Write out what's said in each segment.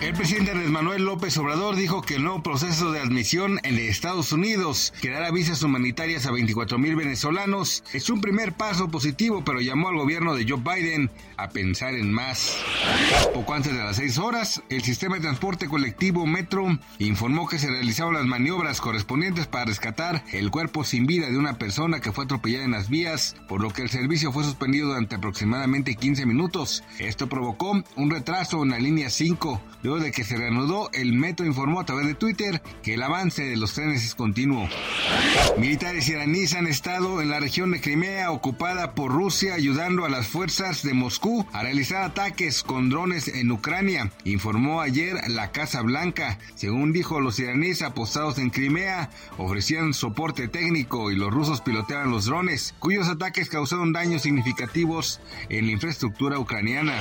El presidente Andrés Manuel López Obrador dijo que el nuevo proceso de admisión en Estados Unidos, que dará visas humanitarias a 24 mil venezolanos, es un primer paso positivo, pero llamó al gobierno de Joe Biden a pensar en más. Poco antes de las 6 horas, el sistema de transporte colectivo Metro informó que se realizaron las maniobras correspondientes para rescatar el cuerpo sin vida de una persona que fue atropellada en las vías, por lo que el servicio fue suspendido durante aproximadamente 15 minutos. Esto provocó un retraso en la línea 5. Luego de que se reanudó, el metro informó a través de Twitter que el avance de los trenes es continuo. Militares iraníes han estado en la región de Crimea ocupada por Rusia ayudando a las fuerzas de Moscú a realizar ataques con drones en Ucrania, informó ayer la Casa Blanca. Según dijo, los iraníes apostados en Crimea ofrecían soporte técnico y los rusos piloteaban los drones, cuyos ataques causaron daños significativos en la infraestructura ucraniana.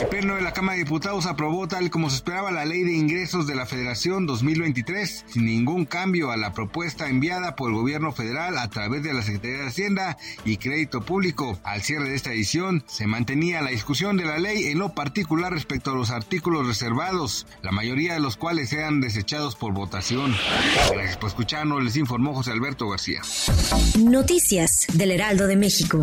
El pleno de la Cámara de Diputados aprobó tal como se esperaba la ley de ingresos de la Federación 2023, sin ningún cambio a la propuesta enviada por el gobierno federal a través de la Secretaría de Hacienda y Crédito Público. Al cierre de esta edición, se mantenía la discusión de la ley en lo particular respecto a los artículos reservados, la mayoría de los cuales sean desechados por votación. Gracias por escucharnos, les informó José Alberto García. Noticias del Heraldo de México.